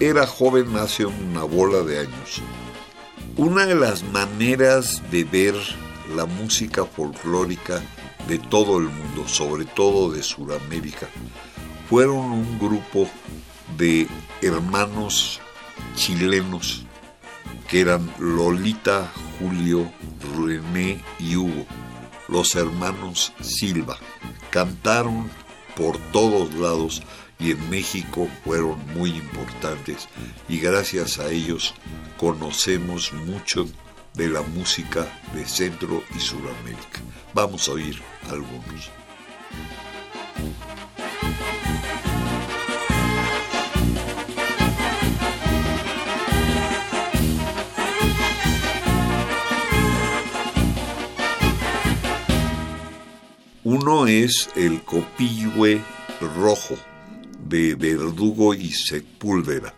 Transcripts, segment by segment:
era joven hace una bola de años, una de las maneras de ver la música folclórica de todo el mundo, sobre todo de Sudamérica, fueron un grupo de hermanos chilenos que eran Lolita, Julio, René y Hugo, los hermanos Silva. Cantaron por todos lados y en México fueron muy importantes y gracias a ellos conocemos mucho de la música de Centro y Sudamérica. Vamos a oír algunos. Uno es el copihue rojo de Verdugo y Sepúlveda.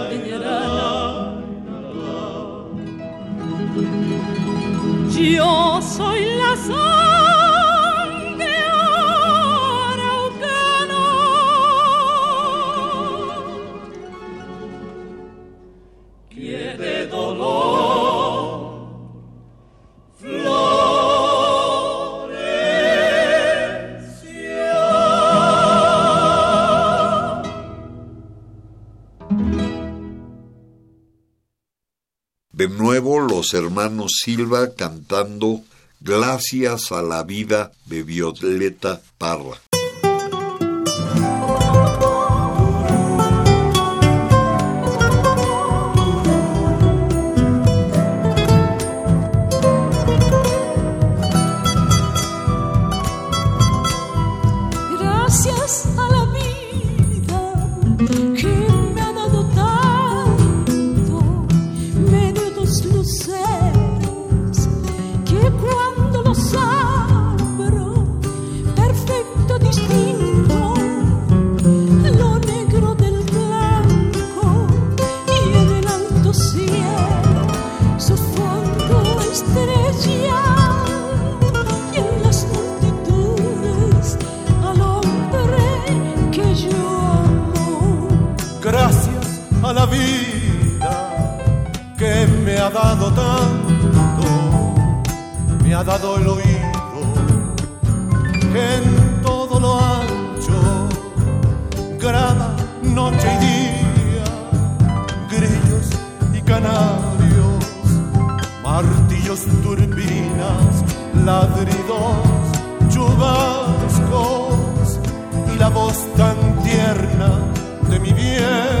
Yo soy la sangre hermanos Silva cantando Gracias a la vida de Violeta Parra. dado tanto, me ha dado el oído, en todo lo ancho graba noche y día, grillos y canarios, martillos, turbinas, ladridos, chubascos y la voz tan tierna de mi bien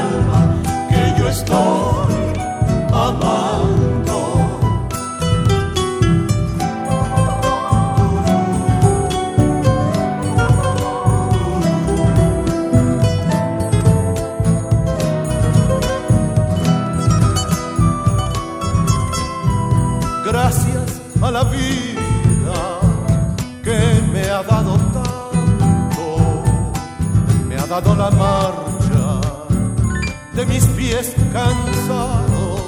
pies cansados,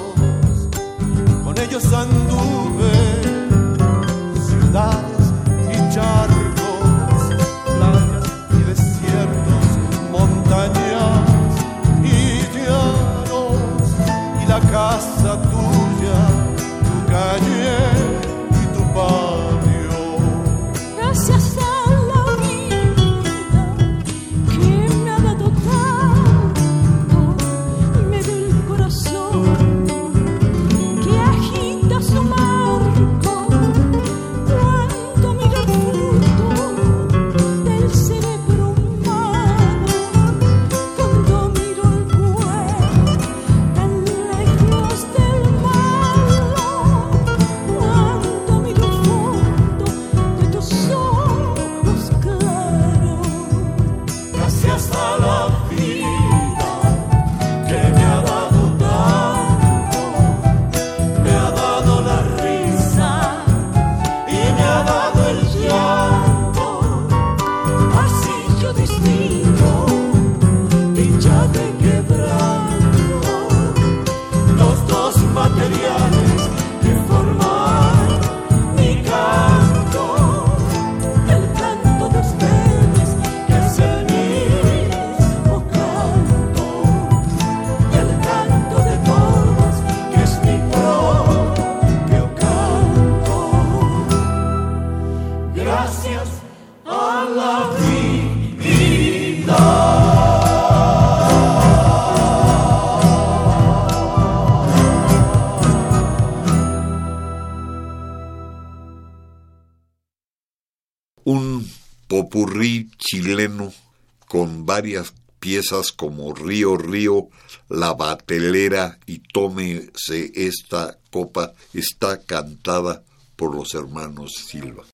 con ellos anduve. Chileno con varias piezas como Río Río, La Batelera y Tómese esta copa está cantada por los hermanos Silva.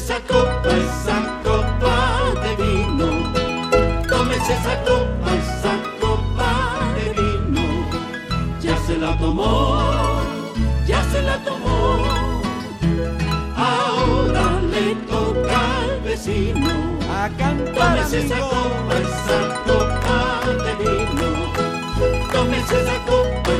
esa copa, esa copa de vino. Tómese esa copa, esa copa de vino. Ya se la tomó, ya se la tomó. Ahora le toca al vecino. A cantar, Tómese amigo. esa copa, esa copa de vino. Tómese esa copa.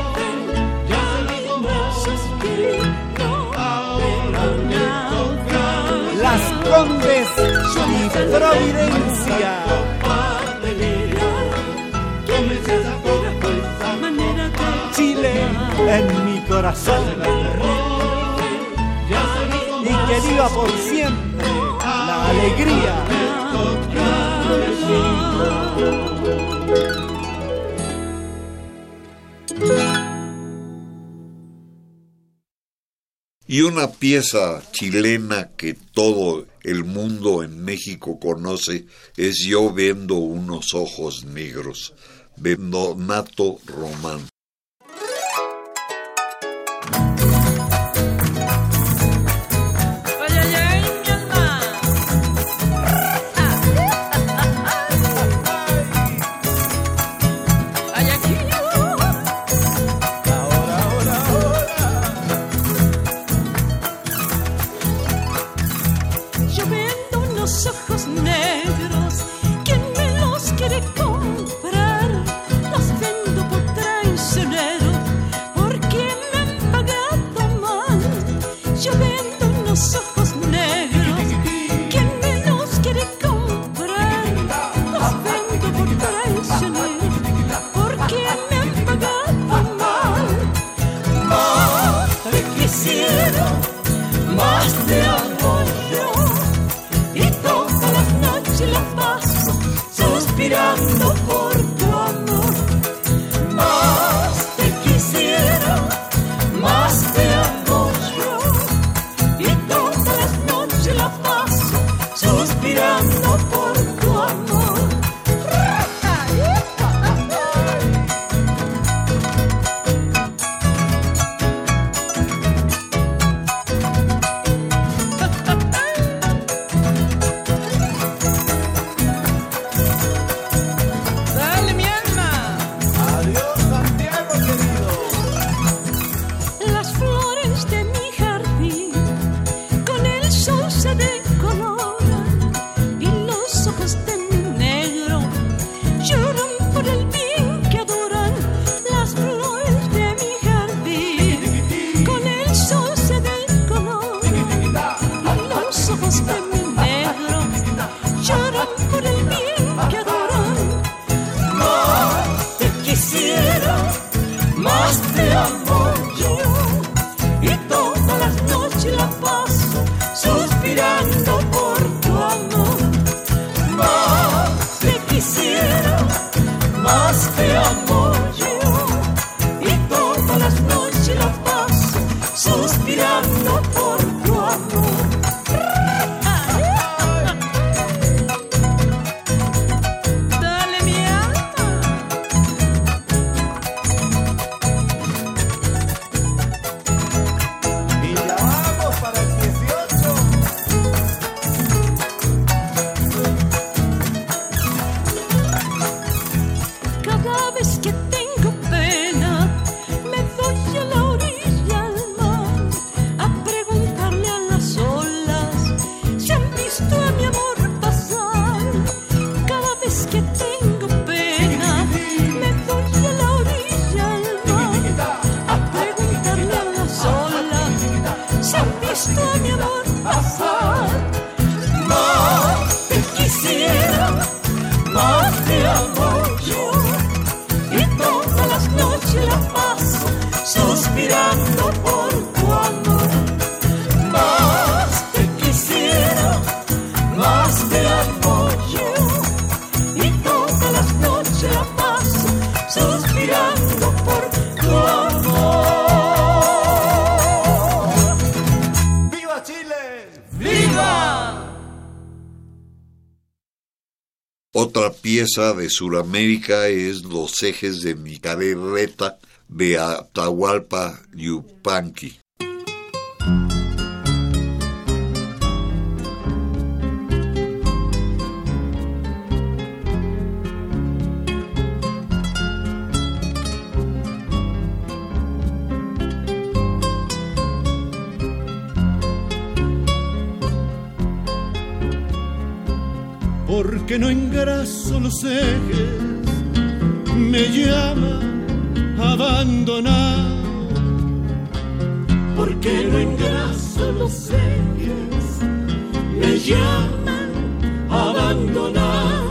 Condes y Providencia. Chile en mi corazón y que viva por siempre la alegría. Y una pieza chilena que todo el mundo en México conoce es yo vendo unos ojos negros, Vendonato Román. De Sudamérica es Los ejes de mi carreta de Atahualpa Yupanqui. Porque no engraso los ejes, me llama abandonado. Porque no engraso los ejes, me llaman abandonar.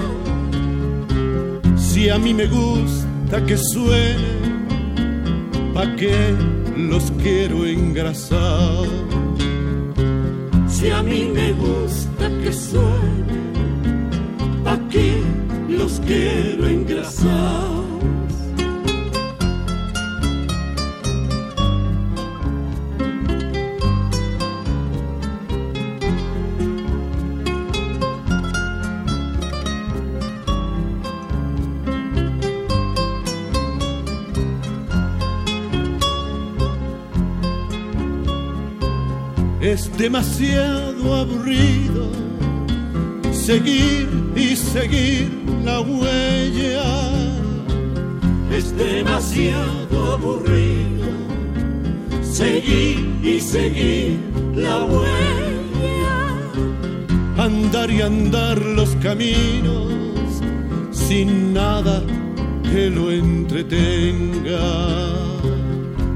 Si a mí me gusta que suene, ¿pa' qué los quiero engrasar? Si a mí me gusta que suene los quiero engrasar. Es demasiado aburrido seguir seguir la huella. Es demasiado aburrido seguir y seguir la huella. Andar y andar los caminos sin nada que lo entretenga.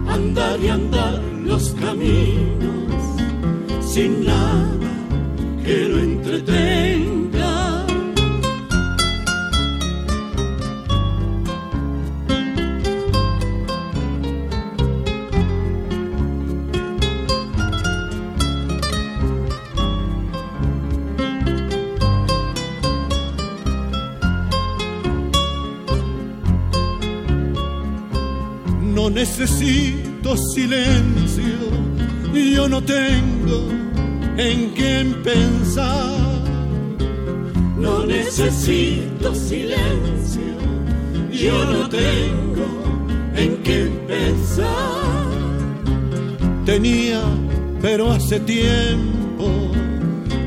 Andar y andar los caminos sin nada que lo entretenga. Necesito silencio, yo no tengo en quién pensar. No necesito silencio, yo no tengo en qué pensar. Tenía, pero hace tiempo,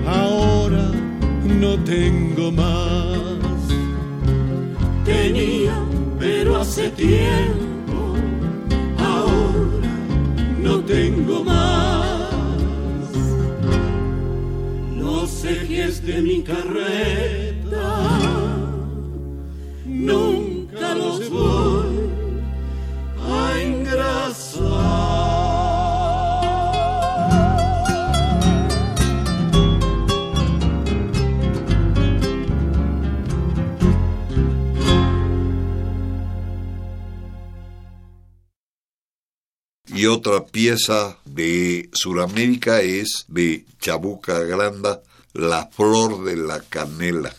ahora no tengo más. Tenía, pero hace tiempo ejes de mi carreta nunca los voy a engrasar. Y otra pieza de Sudamérica es de Chabuca Granda, La Flor de la Canela.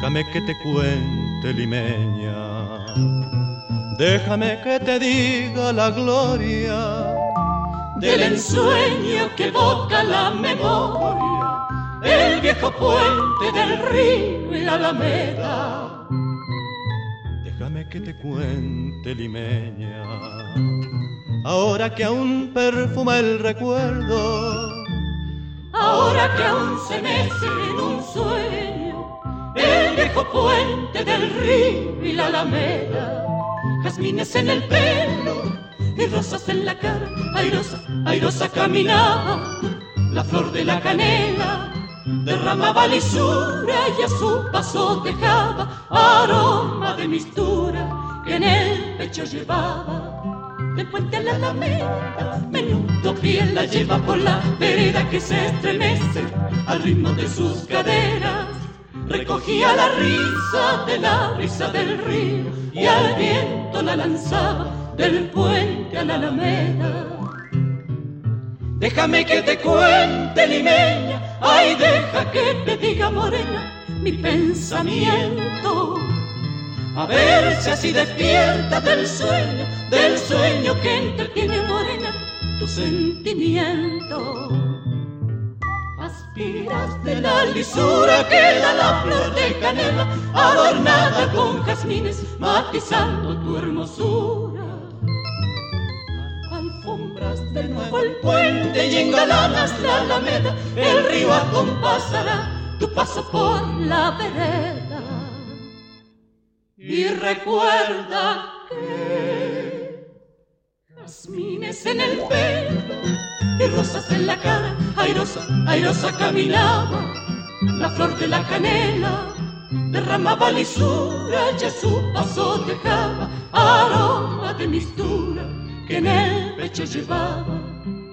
Déjame que te cuente, limeña Déjame que te diga la gloria del ensueño que evoca la memoria, el viejo puente del río y la alameda. Déjame que te cuente, limeña, ahora que aún perfuma el recuerdo, ahora que aún se mece en un sueño, el viejo puente del río y la alameda jazmines en el pelo y rosas en la cara, airosa, airosa caminaba, la flor de la canela derramaba lisura y a su paso dejaba aroma de mistura que en el pecho llevaba. De puente a la alameda, menudo piel la lleva por la vereda que se estremece al ritmo de sus caderas recogía la risa de la risa del río y al viento la lanzaba del puente a la alameda. Déjame que te cuente, limeña, ay, deja que te diga, morena, mi pensamiento. A ver si así despierta del sueño, del sueño que entretiene, morena, tu sentimiento. Aspiras de la lisura que da la flor de canela, adornada con jazmines, matizando tu hermosura de nuevo el puente y engalanas la alameda, el río acompasará tu paso por la vereda. Y recuerda que jazmines en el pelo y rosas en la cara, airosa, airosa caminaba, la flor de la canela derramaba lisura, ya su paso dejaba aroma de mistura que en el pecho llevaba.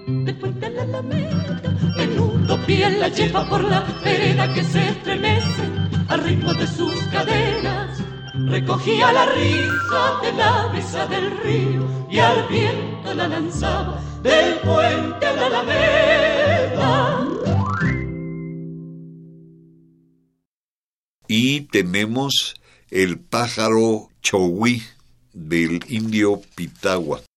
De la alameda, menudo piel la lleva por la vereda que se estremece al ritmo de sus cadenas. Recogía la risa de la brisa del río y al viento la lanzaba del puente a la alameda. Y tenemos el pájaro chowí del indio Pitagua.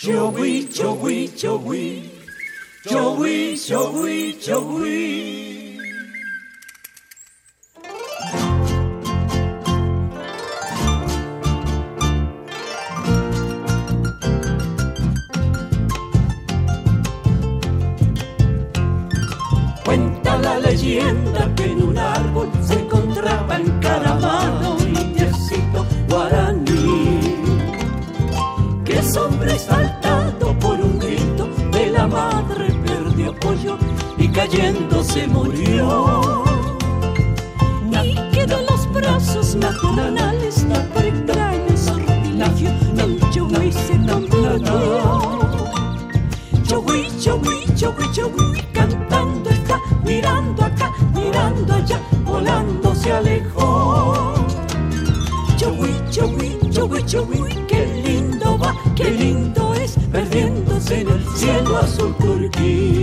Joey, Joey, Joey, Joey, Joey, Joey. Cayendo se murió. Y quedó los brazos maternales por extraño sortilegio el Joey se convirtió. Joey, Joey, Joey, Joey, cantando está, mirando acá, mirando allá, volando se alejó. Joey, Joey, Joey, Joey, qué lindo va, qué lindo es, perdiéndose en el cielo azul turquí.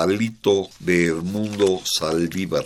Carnavalito de Hermundo Saldívar.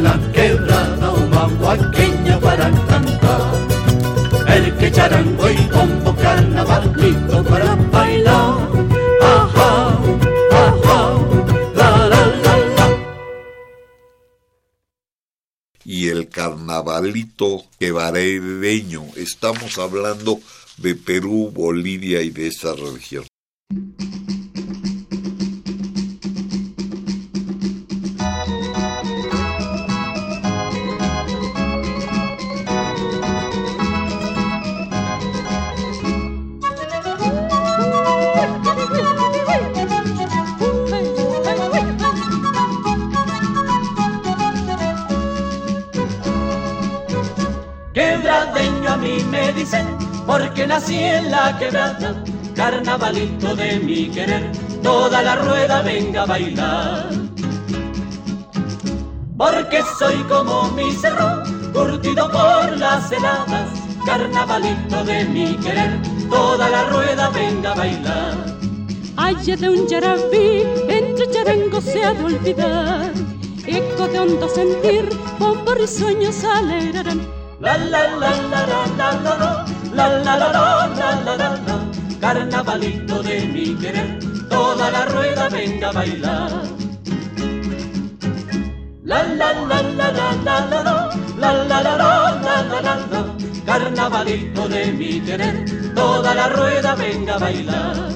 La quebrada, para cantar. El que charango y combo carnavalito para bailar. Ajá, ajá, la la la la. y el carnavalito quebradeño. Estamos hablando de Perú, Bolivia y de esa región. Porque nací en la quebrada, carnavalito de mi querer, toda la rueda venga a bailar. Porque soy como mi cerro, curtido por las heladas, carnavalito de mi querer, toda la rueda venga a bailar. Aye de un yarabí, entre charangos se ha de olvidar. Eco de hondo sentir, bombo risueños alegrarán. La la la la la la la la la la la la la la la Carnavalito de mi querer, toda la rueda venga a bailar. La la la la la la la la la la la la la la la la Carnavalito de mi querer, toda la rueda venga a bailar.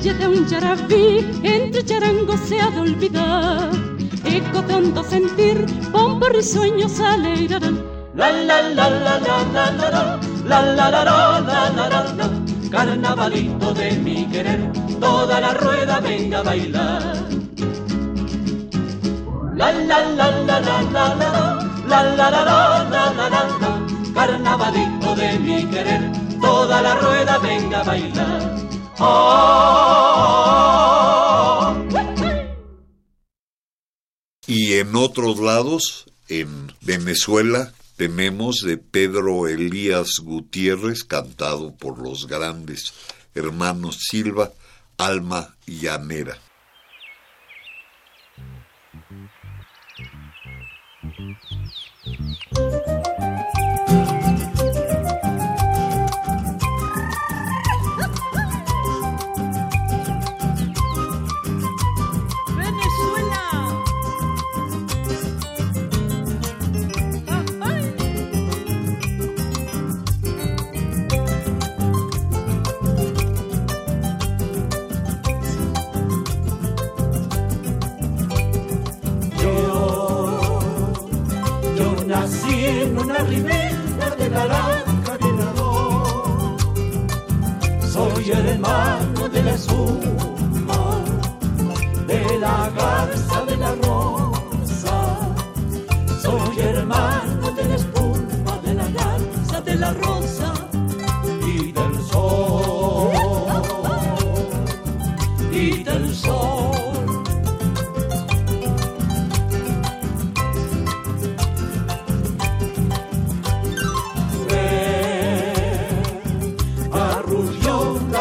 Aye de un yarabí, entre charangos se ha de olvidar. Eco hondo sentir, bombo risueños alegrarán. La la la la la la la la la la la la la la la Carnavalito de mi querer, toda la rueda venga a bailar. La la la la la la la la la la la la la la la la Carnavalito de mi querer, toda la rueda venga a bailar. Y en otros lados, en Venezuela, tenemos de Pedro Elías Gutiérrez, cantado por los grandes hermanos Silva, Alma Llanera.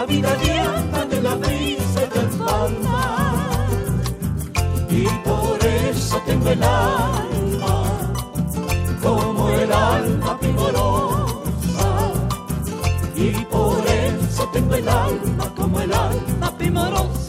vida llena de la brisa y del palmar. Y por eso tengo el alma, como el alma primorosa. Y por eso tengo el alma como el alma primorosa.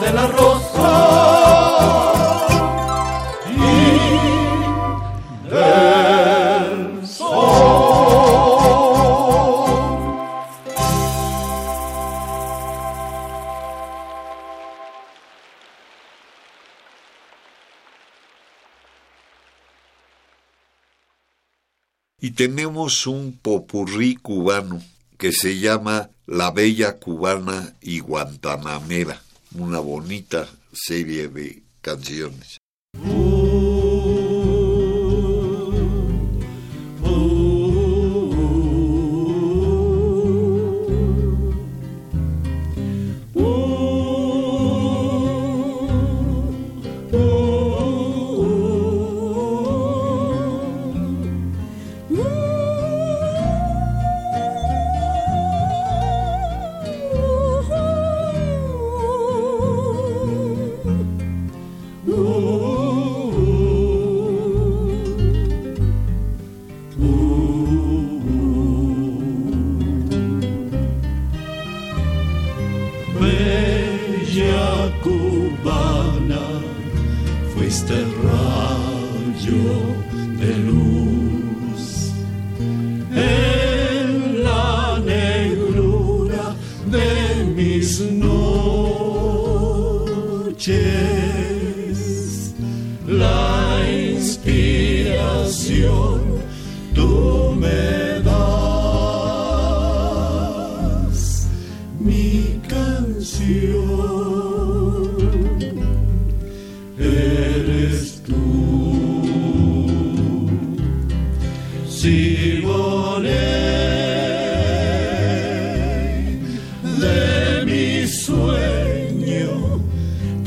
De la y del Sol. Y tenemos un popurrí cubano que se llama La Bella Cubana y Guantanamera una bonita serie de canciones.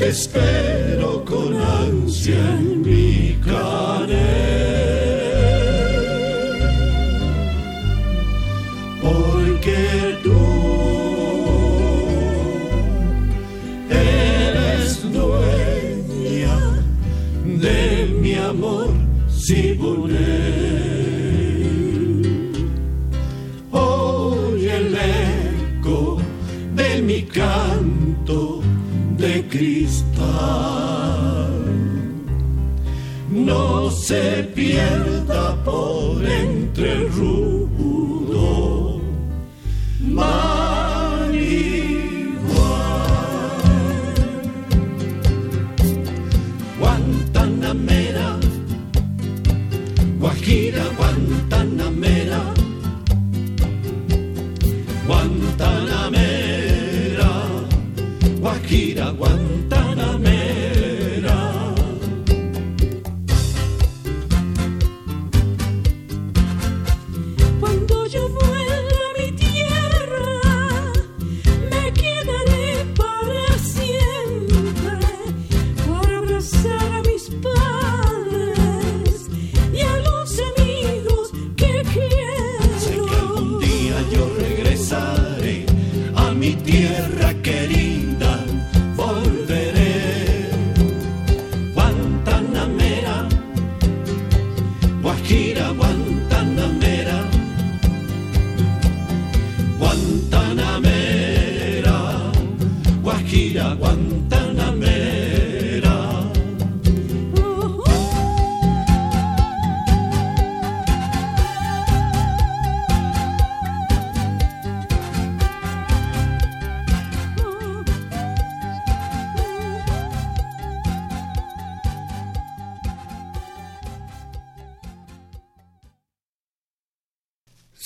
espero con ansia.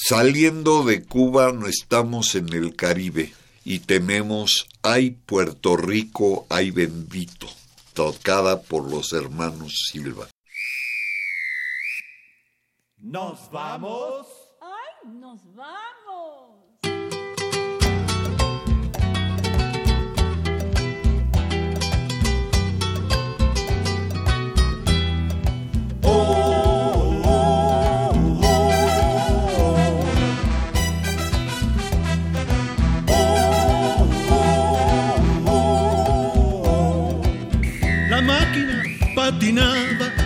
Saliendo de Cuba no estamos en el Caribe y tenemos Ay Puerto Rico, ay bendito, tocada por los hermanos Silva. Nos vamos. ¡Ay, nos vamos!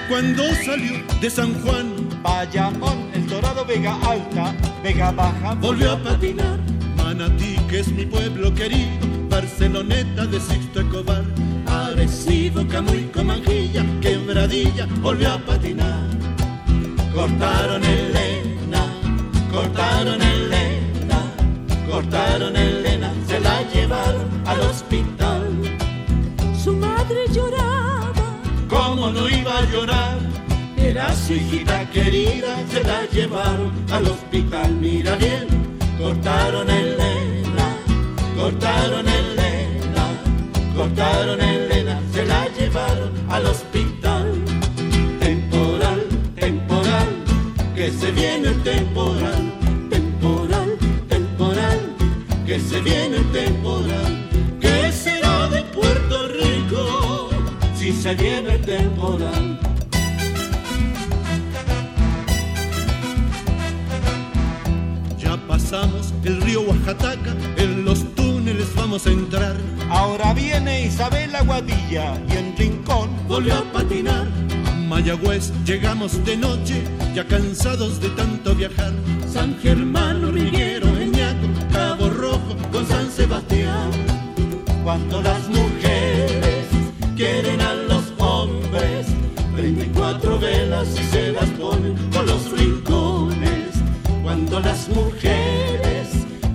Cuando salió de San Juan. Bayamón, El Dorado, Vega Alta, Vega Baja. Volvió a patinar. Manatí, que es mi pueblo querido. Barceloneta de Sixto Escobar. Arecibo, Camuy, Comanjilla, Quebradilla. Volvió a patinar. Cortaron Elena, cortaron Elena, cortaron Elena. Se la llevaron al hospital. Su madre lloraba. ¿Cómo no iba a llorar? Era su hijita querida, se la llevaron al hospital. Mira bien, cortaron Elena, cortaron Elena, cortaron Elena, se la llevaron al hospital. Temporal, temporal, que se viene el temporal. Temporal, temporal, que se viene el temporal. ¿Qué será de Puerto Rico si se viene el temporal? Ya pasamos el río Oaxaca, en los túneles vamos a entrar. Ahora viene Isabel Aguadilla y en Rincón Volvió a patinar. A Mayagüez llegamos de noche, ya cansados de tanto viajar. San Germán, Hormiguero, Eñaco, Cabo Rojo, con San Sebastián. Cuando las mujeres quieren 24 velas y se las ponen por los rincones. Cuando las mujeres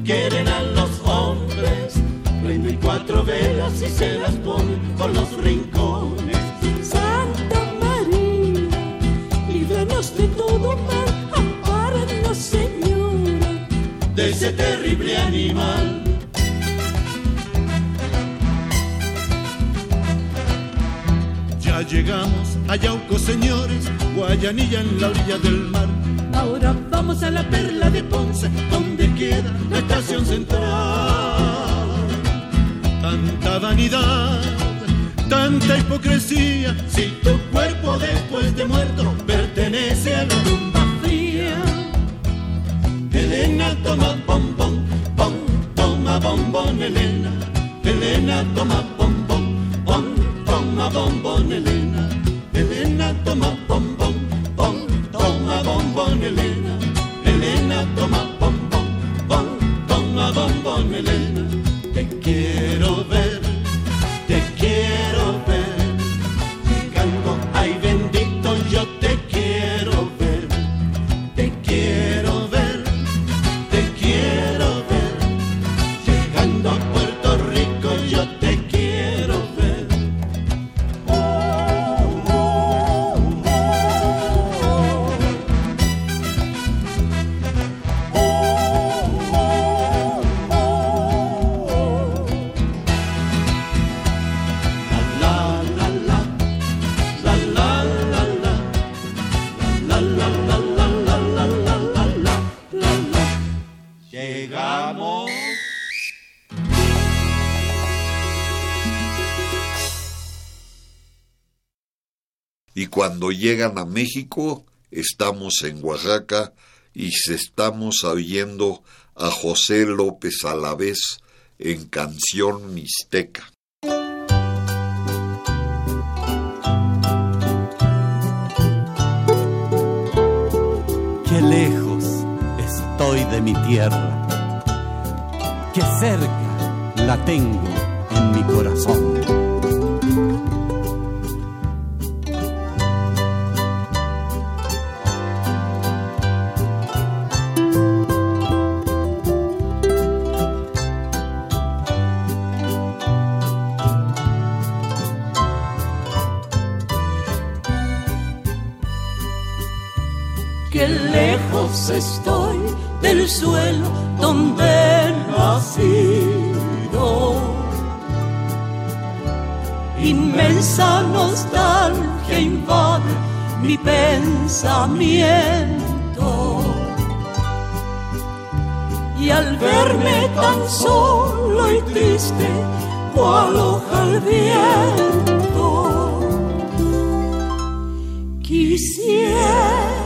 quieren a los hombres, 24 velas y se las ponen por los rincones. Santa María, líbranos de todo mal, ampáranos, Señora. de ese terrible animal. Ya llegamos a Yauco, señores, Guayanilla en la orilla del mar. Ahora vamos a la perla de Ponce, donde queda la estación central. Tanta vanidad, tanta hipocresía, si tu cuerpo después de muerto pertenece a la tumba fría. Elena toma bombón, bom, toma bombón, Elena. Elena toma bombón, bom, toma bombón. Elena bombón, cuando llegan a México, estamos en Oaxaca y se estamos oyendo a José López Alavés en Canción Mixteca. Qué lejos estoy de mi tierra, qué cerca la tengo en mi corazón. Estoy del suelo donde he nacido. Inmensa nostalgia invade mi pensamiento. Y al verme tan solo y triste, cual hoja al viento, quisiera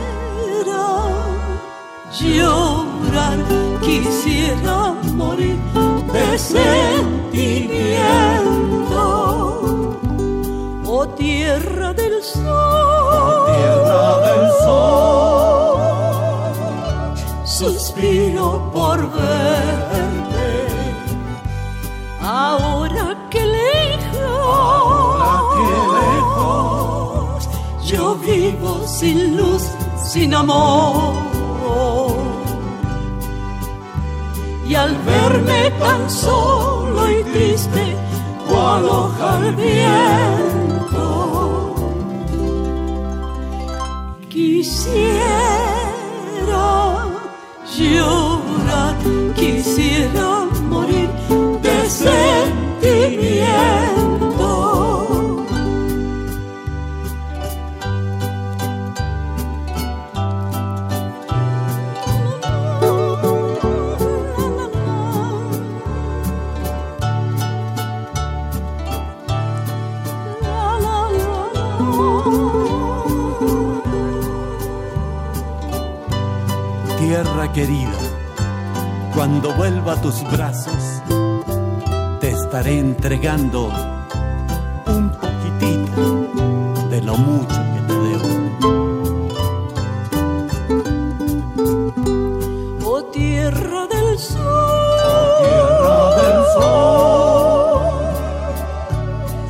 llorar, quisiera morir de sentimiento. Oh tierra del sol, tierra del sol, suspiro por verte. Ahora que lejos, que lejos, yo vivo sin luz, sin amor. Al verme tan solo y triste, cual hoja quisiera querida, cuando vuelva a tus brazos, te estaré entregando un poquitito de lo mucho que te debo. Oh tierra del sol, oh, tierra del sol,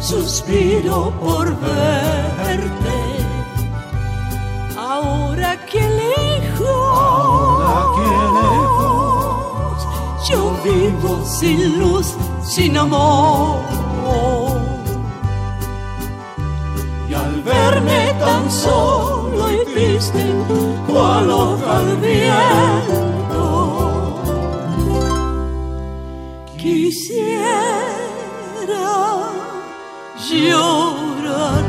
suspiro por verte. Sin luz, sin amor. Y al verme tan solo y triste, cual hoja al viento, quisiera llorar,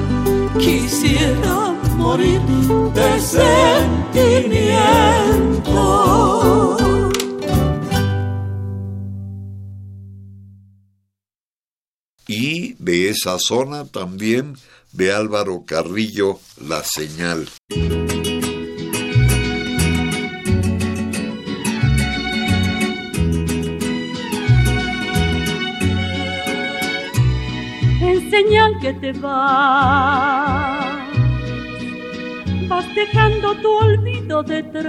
quisiera morir de sentimiento. De esa zona también de Álvaro Carrillo La Señal. En señal que te vas, vas dejando tu olvido detrás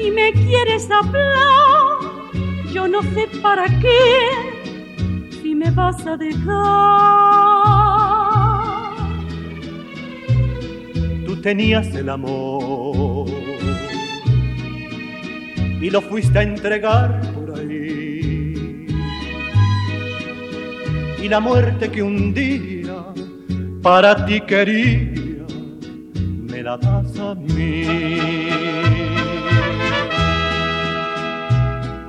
y me quieres hablar yo no sé para qué me vas a dejar. Tú tenías el amor y lo fuiste a entregar por ahí. Y la muerte que un día para ti quería, me la das a mí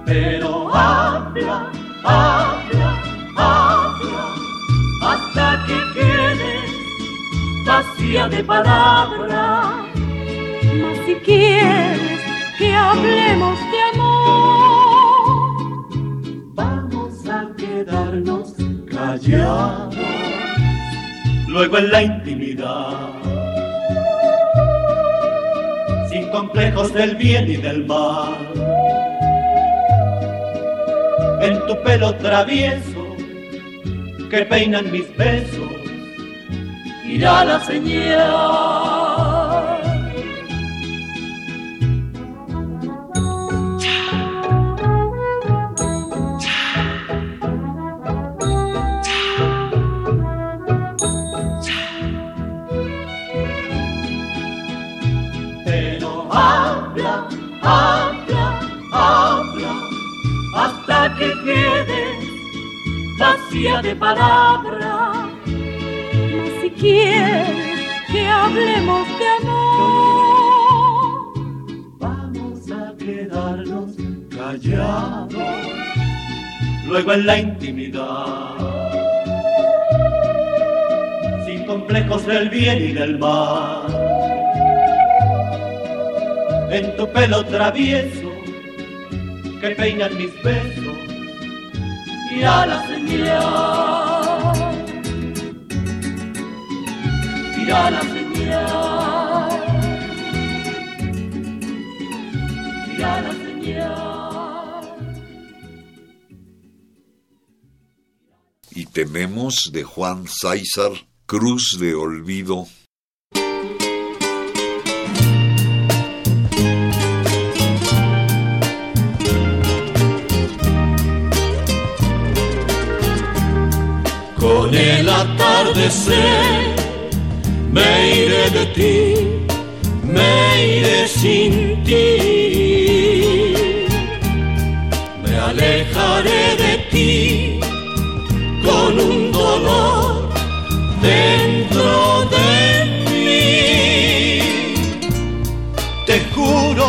pero habla, habla, hasta que quedes vacía de palabras. Mas si quieres que hablemos de amor. Vamos a quedarnos callados, luego en la intimidad, sin complejos del bien y del mal. En tu pelo travieso que peinan mis besos, irá la señal. Bien y del mal. En tu pelo travieso que peinan mis besos y a la señal. Y a la señal. Y a la señal. Y tenemos de Juan César Cruz de Olvido Con el atardecer me iré de ti, me iré sin ti. Me alejaré de ti con un dolor dentro de mí. Te juro,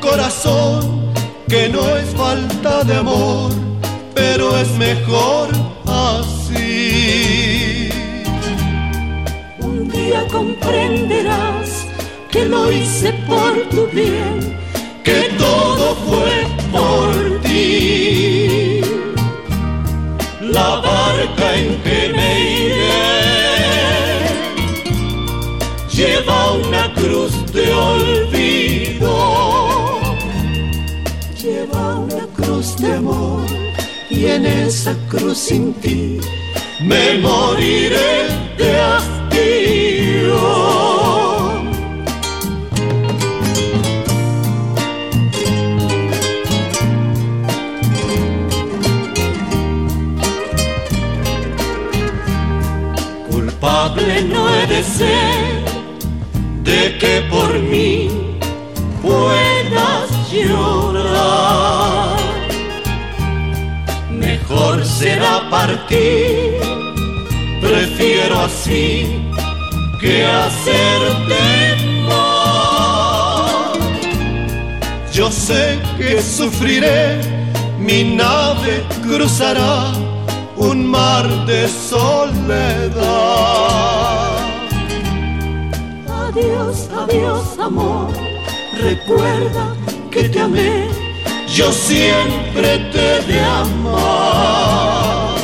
corazón, que no es falta de amor, pero es mejor un día comprenderás que lo hice por tu bien, que todo fue por ti. La barca en que de olvido, lleva una cruz de amor y en esa cruz sin ti me moriré de hastío. Culpable no he de ser que por mí puedas llorar. Mejor será partir prefiero así que hacerte mal. Yo sé que sufriré, mi nave cruzará un mar de soledad. Adiós, amor, recuerda que te amé. Yo siempre te de amar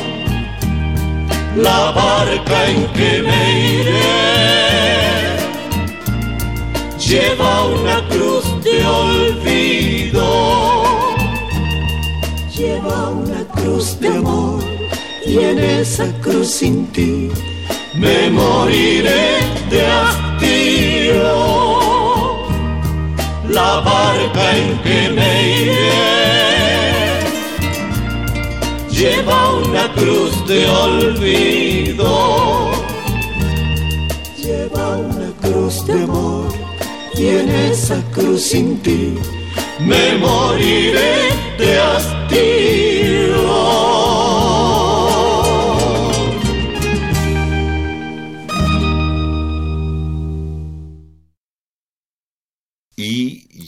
la barca en que me iré lleva una cruz de olvido, lleva una cruz de amor y en esa cruz sin ti me moriré de hastío. La barca en que me iré lleva una cruz de olvido. Lleva una cruz de amor y en esa cruz sin ti me moriré de hastío.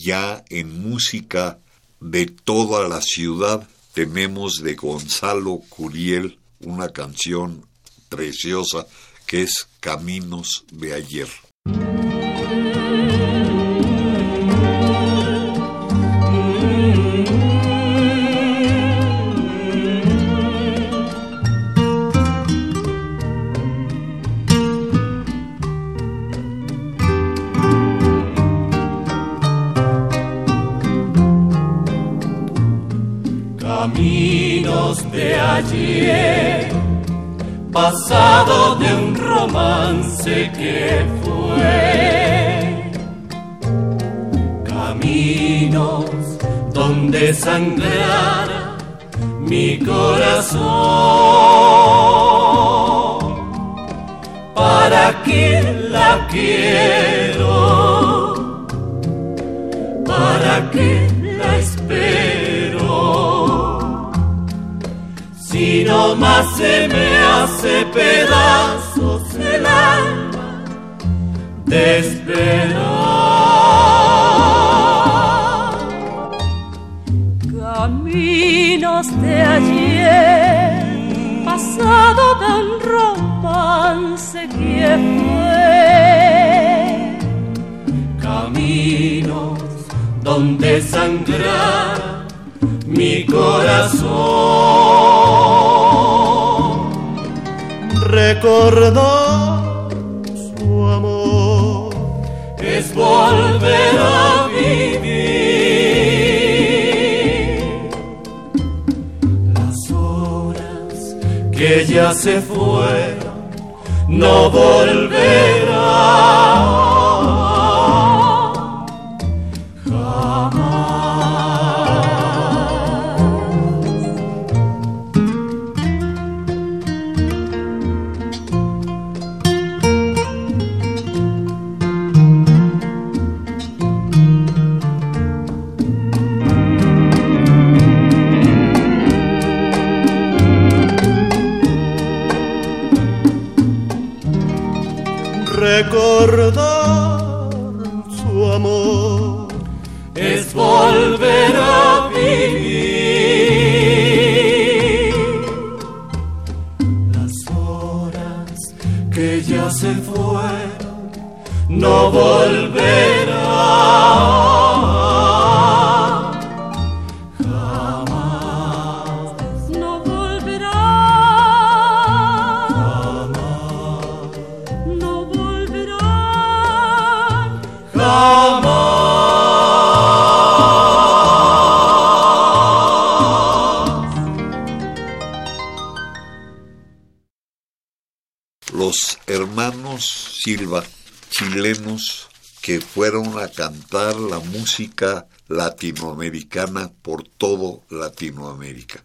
Ya en música de toda la ciudad tenemos de Gonzalo Curiel una canción preciosa que es Caminos de ayer. De ayer, pasado de un romance que fue. Caminos donde sangrara mi corazón. ¿Para quién la quiero? ¿Para quién no más se me hace pedazos el alma de esperar. Caminos de ayer, pasado tan romance que fue. Caminos donde sangrar mi corazón. Recordar su amor es volver a vivir las horas que ya se fueron, no volverán. Silva, chilenos que fueron a cantar la música latinoamericana por todo Latinoamérica.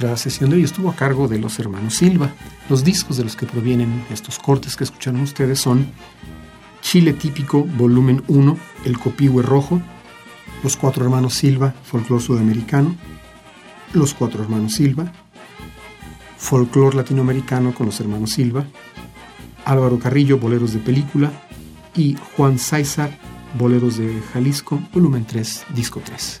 Nuestra sesión de hoy estuvo a cargo de los hermanos Silva. Los discos de los que provienen estos cortes que escucharon ustedes son Chile Típico, volumen 1, El Copihue Rojo, Los Cuatro Hermanos Silva, Folclor Sudamericano, Los Cuatro Hermanos Silva, Folclor Latinoamericano con los hermanos Silva, Álvaro Carrillo, Boleros de Película, y Juan César, Boleros de Jalisco, volumen 3, disco 3.